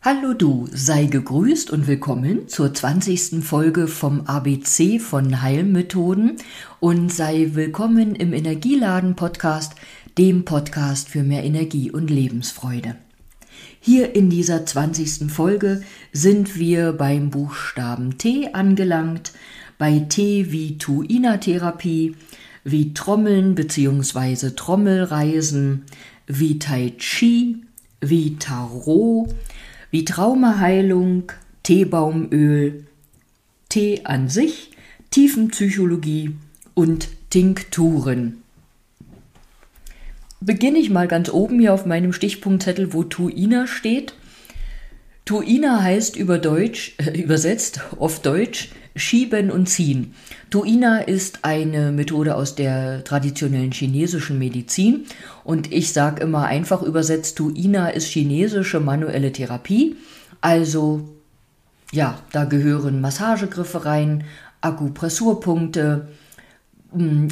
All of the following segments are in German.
Hallo du, sei gegrüßt und willkommen zur 20. Folge vom ABC von Heilmethoden und sei willkommen im Energieladen Podcast, dem Podcast für mehr Energie und Lebensfreude. Hier in dieser 20. Folge sind wir beim Buchstaben T angelangt, bei T wie Tuina-Therapie, wie Trommeln bzw. Trommelreisen, wie Tai Chi, wie Tarot, wie Traumaheilung, Teebaumöl, Tee an sich, Tiefenpsychologie und Tinkturen. Beginne ich mal ganz oben hier auf meinem Stichpunktzettel, wo Tuina steht. Tuina heißt über Deutsch, äh, übersetzt auf Deutsch Schieben und Ziehen. Tuina ist eine Methode aus der traditionellen chinesischen Medizin und ich sage immer einfach übersetzt, Tuina ist chinesische manuelle Therapie. Also ja, da gehören Massagegriffe rein, Akupressurpunkte, hm,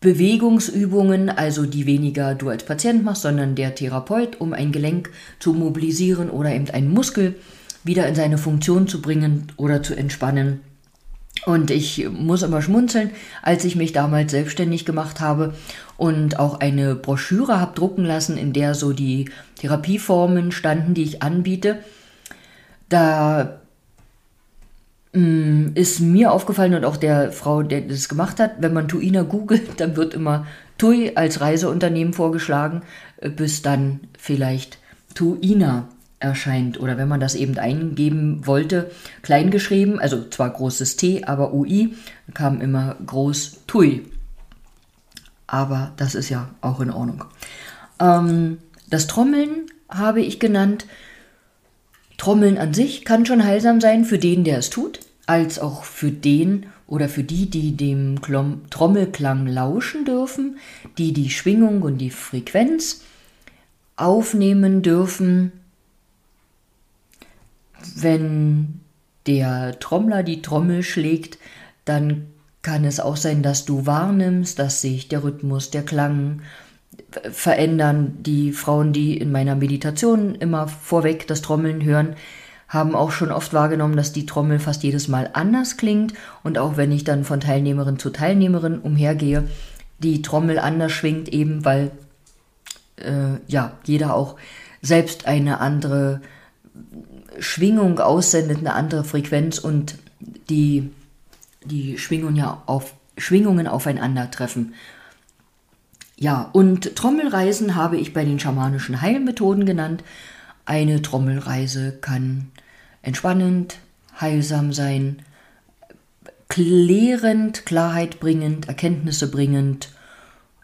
Bewegungsübungen, also die weniger du als Patient machst, sondern der Therapeut, um ein Gelenk zu mobilisieren oder eben einen Muskel wieder in seine Funktion zu bringen oder zu entspannen. Und ich muss immer schmunzeln, als ich mich damals selbstständig gemacht habe und auch eine Broschüre habe drucken lassen, in der so die Therapieformen standen, die ich anbiete. Da mm, ist mir aufgefallen und auch der Frau, der das gemacht hat, wenn man Tuina googelt, dann wird immer TUI als Reiseunternehmen vorgeschlagen, äh, bis dann vielleicht Tuina erscheint oder wenn man das eben eingeben wollte, klein geschrieben, also zwar großes T, aber UI, kam immer groß TUI. Aber das ist ja auch in Ordnung. Ähm, das Trommeln habe ich genannt. Trommeln an sich kann schon heilsam sein für den, der es tut, als auch für den oder für die, die dem Klom Trommelklang lauschen dürfen, die die Schwingung und die Frequenz aufnehmen dürfen wenn der Trommler die Trommel schlägt, dann kann es auch sein, dass du wahrnimmst, dass sich der Rhythmus, der Klang verändern. Die Frauen, die in meiner Meditation immer vorweg das Trommeln hören, haben auch schon oft wahrgenommen, dass die Trommel fast jedes Mal anders klingt. Und auch wenn ich dann von Teilnehmerin zu Teilnehmerin umhergehe, die Trommel anders schwingt, eben weil äh, ja jeder auch selbst eine andere Schwingung aussendet, eine andere Frequenz und die, die Schwingungen ja auf, Schwingungen aufeinandertreffen. Ja, und Trommelreisen habe ich bei den schamanischen Heilmethoden genannt. Eine Trommelreise kann entspannend, heilsam sein, klärend, Klarheit bringend, Erkenntnisse bringend.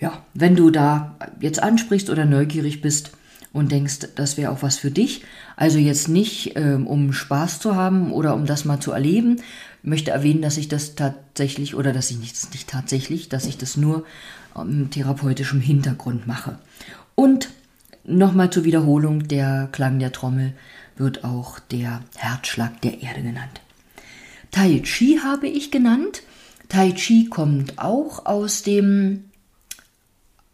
Ja, wenn du da jetzt ansprichst oder neugierig bist, und denkst, das wäre auch was für dich. Also jetzt nicht, ähm, um Spaß zu haben oder um das mal zu erleben. Ich möchte erwähnen, dass ich das tatsächlich oder dass ich nicht, nicht tatsächlich, dass ich das nur ähm, therapeutischem Hintergrund mache. Und nochmal zur Wiederholung, der Klang der Trommel wird auch der Herzschlag der Erde genannt. Tai Chi habe ich genannt. Tai Chi kommt auch aus dem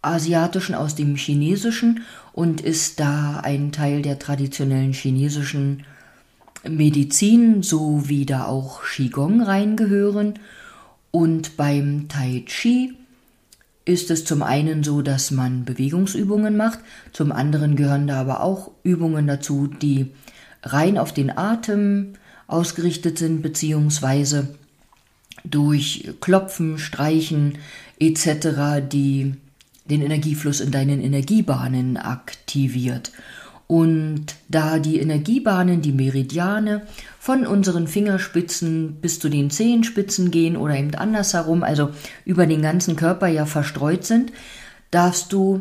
asiatischen, aus dem chinesischen und ist da ein Teil der traditionellen chinesischen Medizin, so wie da auch Qigong reingehören. Und beim Tai Chi ist es zum einen so, dass man Bewegungsübungen macht, zum anderen gehören da aber auch Übungen dazu, die rein auf den Atem ausgerichtet sind, beziehungsweise durch Klopfen, Streichen etc., die den Energiefluss in deinen Energiebahnen aktiviert. Und da die Energiebahnen, die Meridiane von unseren Fingerspitzen bis zu den Zehenspitzen gehen oder eben andersherum, also über den ganzen Körper ja verstreut sind, darfst du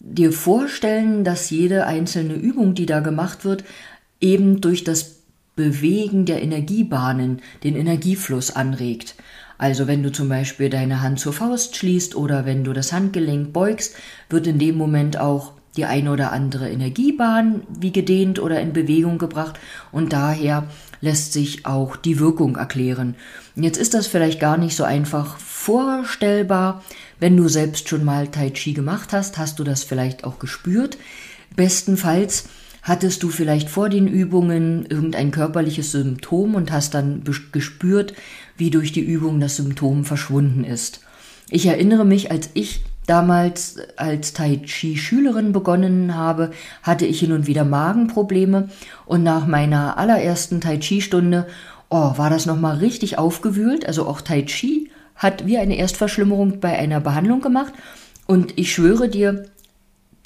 dir vorstellen, dass jede einzelne Übung, die da gemacht wird, eben durch das Bewegen der Energiebahnen den Energiefluss anregt. Also wenn du zum Beispiel deine Hand zur Faust schließt oder wenn du das Handgelenk beugst, wird in dem Moment auch die eine oder andere Energiebahn wie gedehnt oder in Bewegung gebracht und daher lässt sich auch die Wirkung erklären. Jetzt ist das vielleicht gar nicht so einfach vorstellbar. Wenn du selbst schon mal Tai Chi gemacht hast, hast du das vielleicht auch gespürt. Bestenfalls Hattest du vielleicht vor den Übungen irgendein körperliches Symptom und hast dann gespürt, wie durch die Übung das Symptom verschwunden ist? Ich erinnere mich, als ich damals als Tai Chi Schülerin begonnen habe, hatte ich hin und wieder Magenprobleme und nach meiner allerersten Tai Chi Stunde, oh, war das noch mal richtig aufgewühlt, also auch Tai Chi hat wie eine Erstverschlimmerung bei einer Behandlung gemacht und ich schwöre dir,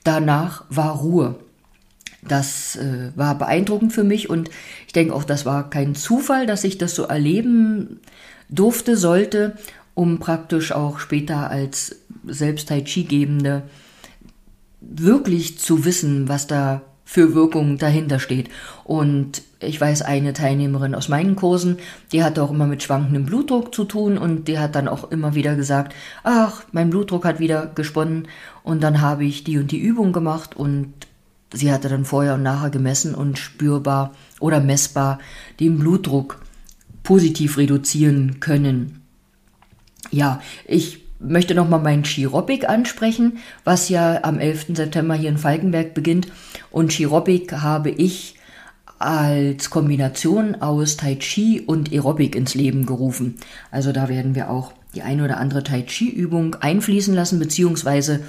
danach war Ruhe. Das äh, war beeindruckend für mich und ich denke auch, das war kein Zufall, dass ich das so erleben durfte, sollte, um praktisch auch später als selbst Tai Chi gebende wirklich zu wissen, was da für Wirkung dahinter steht. Und ich weiß, eine Teilnehmerin aus meinen Kursen, die hat auch immer mit schwankendem Blutdruck zu tun und die hat dann auch immer wieder gesagt, ach, mein Blutdruck hat wieder gesponnen und dann habe ich die und die Übung gemacht und sie hatte dann vorher und nachher gemessen und spürbar oder messbar den Blutdruck positiv reduzieren können. Ja, ich möchte nochmal meinen Chiropik ansprechen, was ja am 11. September hier in Falkenberg beginnt. Und Chiropik habe ich als Kombination aus Tai Chi und Aerobic ins Leben gerufen. Also da werden wir auch die eine oder andere Tai Chi Übung einfließen lassen, beziehungsweise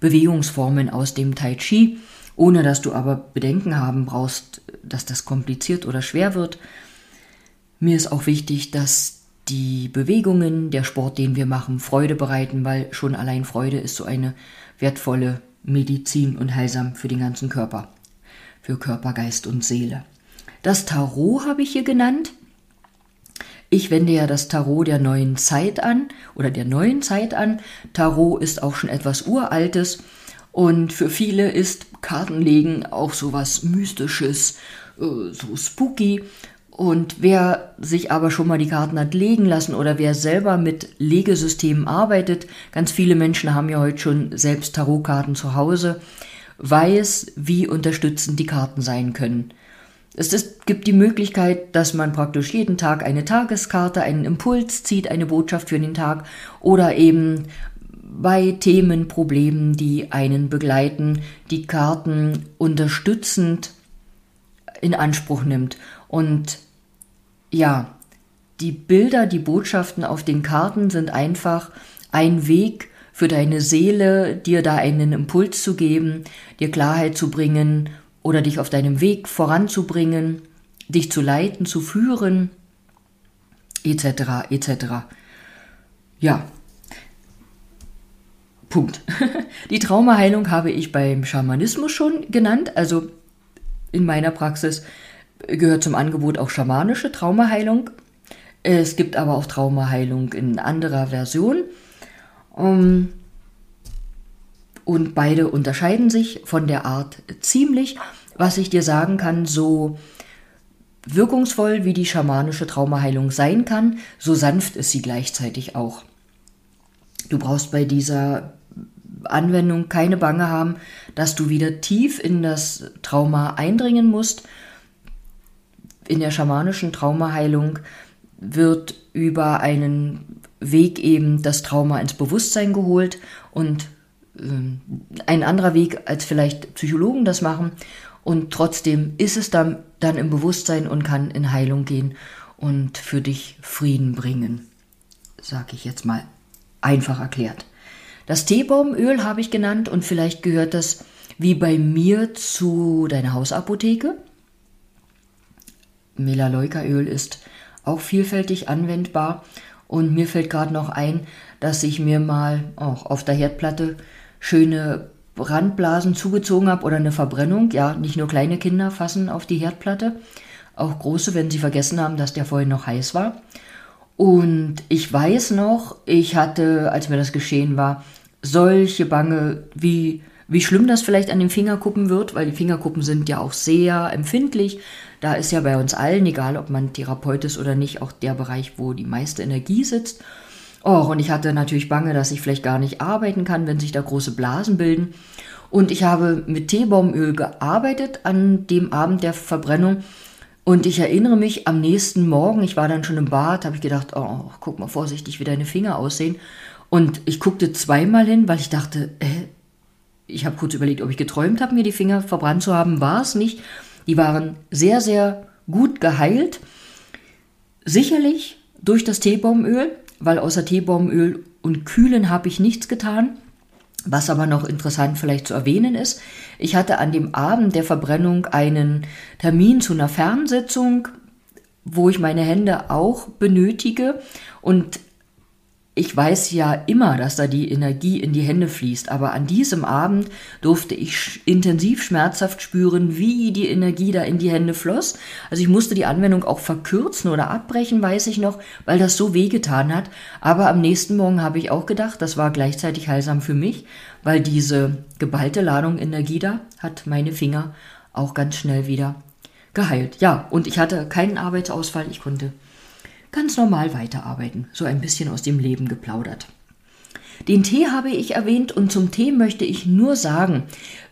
Bewegungsformen aus dem Tai Chi, ohne dass du aber Bedenken haben brauchst, dass das kompliziert oder schwer wird. Mir ist auch wichtig, dass die Bewegungen, der Sport, den wir machen, Freude bereiten, weil schon allein Freude ist so eine wertvolle Medizin und heilsam für den ganzen Körper, für Körper, Geist und Seele. Das Tarot habe ich hier genannt. Ich wende ja das Tarot der neuen Zeit an oder der neuen Zeit an. Tarot ist auch schon etwas Uraltes und für viele ist Kartenlegen auch so was Mystisches, äh, so spooky. Und wer sich aber schon mal die Karten hat legen lassen oder wer selber mit Legesystemen arbeitet, ganz viele Menschen haben ja heute schon selbst Tarotkarten zu Hause, weiß, wie unterstützend die Karten sein können. Es ist, gibt die Möglichkeit, dass man praktisch jeden Tag eine Tageskarte, einen Impuls zieht, eine Botschaft für den Tag oder eben bei Themen, Problemen, die einen begleiten, die Karten unterstützend in Anspruch nimmt. Und ja, die Bilder, die Botschaften auf den Karten sind einfach ein Weg für deine Seele, dir da einen Impuls zu geben, dir Klarheit zu bringen oder dich auf deinem Weg voranzubringen, dich zu leiten, zu führen, etc., etc. Ja. Punkt. Die Traumaheilung habe ich beim Schamanismus schon genannt, also in meiner Praxis gehört zum Angebot auch schamanische Traumaheilung. Es gibt aber auch Traumaheilung in anderer Version. Um, und beide unterscheiden sich von der Art ziemlich. Was ich dir sagen kann, so wirkungsvoll wie die schamanische Traumaheilung sein kann, so sanft ist sie gleichzeitig auch. Du brauchst bei dieser Anwendung keine Bange haben, dass du wieder tief in das Trauma eindringen musst, in der schamanischen Traumaheilung wird über einen Weg eben das Trauma ins Bewusstsein geholt und äh, ein anderer Weg, als vielleicht Psychologen das machen. Und trotzdem ist es dann, dann im Bewusstsein und kann in Heilung gehen und für dich Frieden bringen. Sag ich jetzt mal einfach erklärt. Das Teebaumöl habe ich genannt und vielleicht gehört das wie bei mir zu deiner Hausapotheke. Melaleucaöl ist auch vielfältig anwendbar und mir fällt gerade noch ein, dass ich mir mal auch auf der Herdplatte schöne Randblasen zugezogen habe oder eine Verbrennung. Ja, nicht nur kleine Kinder fassen auf die Herdplatte, auch große, wenn sie vergessen haben, dass der vorhin noch heiß war. Und ich weiß noch, ich hatte, als mir das geschehen war, solche Bange, wie, wie schlimm das vielleicht an den Fingerkuppen wird, weil die Fingerkuppen sind ja auch sehr empfindlich. Da ist ja bei uns allen, egal ob man Therapeut ist oder nicht, auch der Bereich, wo die meiste Energie sitzt. Oh, und ich hatte natürlich Bange, dass ich vielleicht gar nicht arbeiten kann, wenn sich da große Blasen bilden. Und ich habe mit Teebaumöl gearbeitet an dem Abend der Verbrennung. Und ich erinnere mich am nächsten Morgen, ich war dann schon im Bad, habe ich gedacht, oh, guck mal vorsichtig, wie deine Finger aussehen. Und ich guckte zweimal hin, weil ich dachte, äh, ich habe kurz überlegt, ob ich geträumt habe, mir die Finger verbrannt zu haben. War es nicht. Die waren sehr, sehr gut geheilt. Sicherlich durch das Teebaumöl, weil außer Teebaumöl und Kühlen habe ich nichts getan. Was aber noch interessant vielleicht zu erwähnen ist, ich hatte an dem Abend der Verbrennung einen Termin zu einer Fernsitzung, wo ich meine Hände auch benötige. Und ich weiß ja immer, dass da die Energie in die Hände fließt, aber an diesem Abend durfte ich intensiv schmerzhaft spüren, wie die Energie da in die Hände floss. Also ich musste die Anwendung auch verkürzen oder abbrechen, weiß ich noch, weil das so wehgetan hat. Aber am nächsten Morgen habe ich auch gedacht, das war gleichzeitig heilsam für mich, weil diese geballte Ladung Energie da hat meine Finger auch ganz schnell wieder geheilt. Ja, und ich hatte keinen Arbeitsausfall, ich konnte ganz normal weiterarbeiten, so ein bisschen aus dem Leben geplaudert. Den Tee habe ich erwähnt und zum Tee möchte ich nur sagen,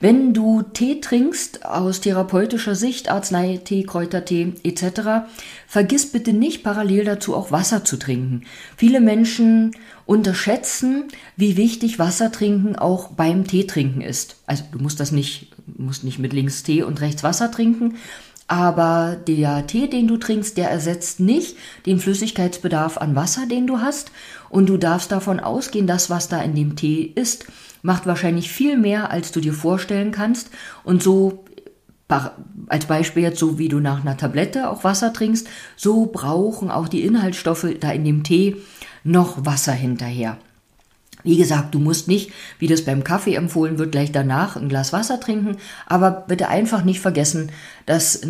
wenn du Tee trinkst aus therapeutischer Sicht, Arzneitee, Kräutertee etc., vergiss bitte nicht parallel dazu auch Wasser zu trinken. Viele Menschen unterschätzen, wie wichtig Wasser trinken auch beim Tee trinken ist. Also du musst das nicht, musst nicht mit links Tee und rechts Wasser trinken, aber der Tee, den du trinkst, der ersetzt nicht den Flüssigkeitsbedarf an Wasser, den du hast. Und du darfst davon ausgehen, dass was da in dem Tee ist, macht wahrscheinlich viel mehr, als du dir vorstellen kannst. Und so, als Beispiel jetzt, so wie du nach einer Tablette auch Wasser trinkst, so brauchen auch die Inhaltsstoffe da in dem Tee noch Wasser hinterher. Wie gesagt, du musst nicht, wie das beim Kaffee empfohlen wird, gleich danach ein Glas Wasser trinken, aber bitte einfach nicht vergessen, dass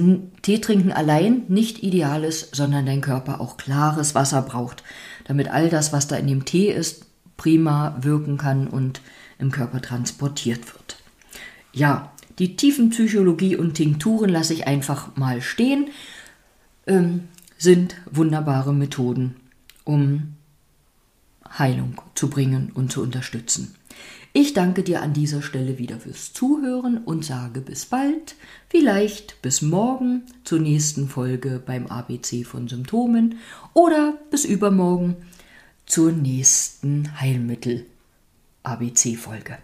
Tee trinken allein nicht ideal ist, sondern dein Körper auch klares Wasser braucht, damit all das, was da in dem Tee ist, prima wirken kann und im Körper transportiert wird. Ja, die Tiefenpsychologie und Tinkturen lasse ich einfach mal stehen, ähm, sind wunderbare Methoden, um Heilung zu bringen und zu unterstützen. Ich danke dir an dieser Stelle wieder fürs Zuhören und sage bis bald, vielleicht bis morgen zur nächsten Folge beim ABC von Symptomen oder bis übermorgen zur nächsten Heilmittel ABC Folge.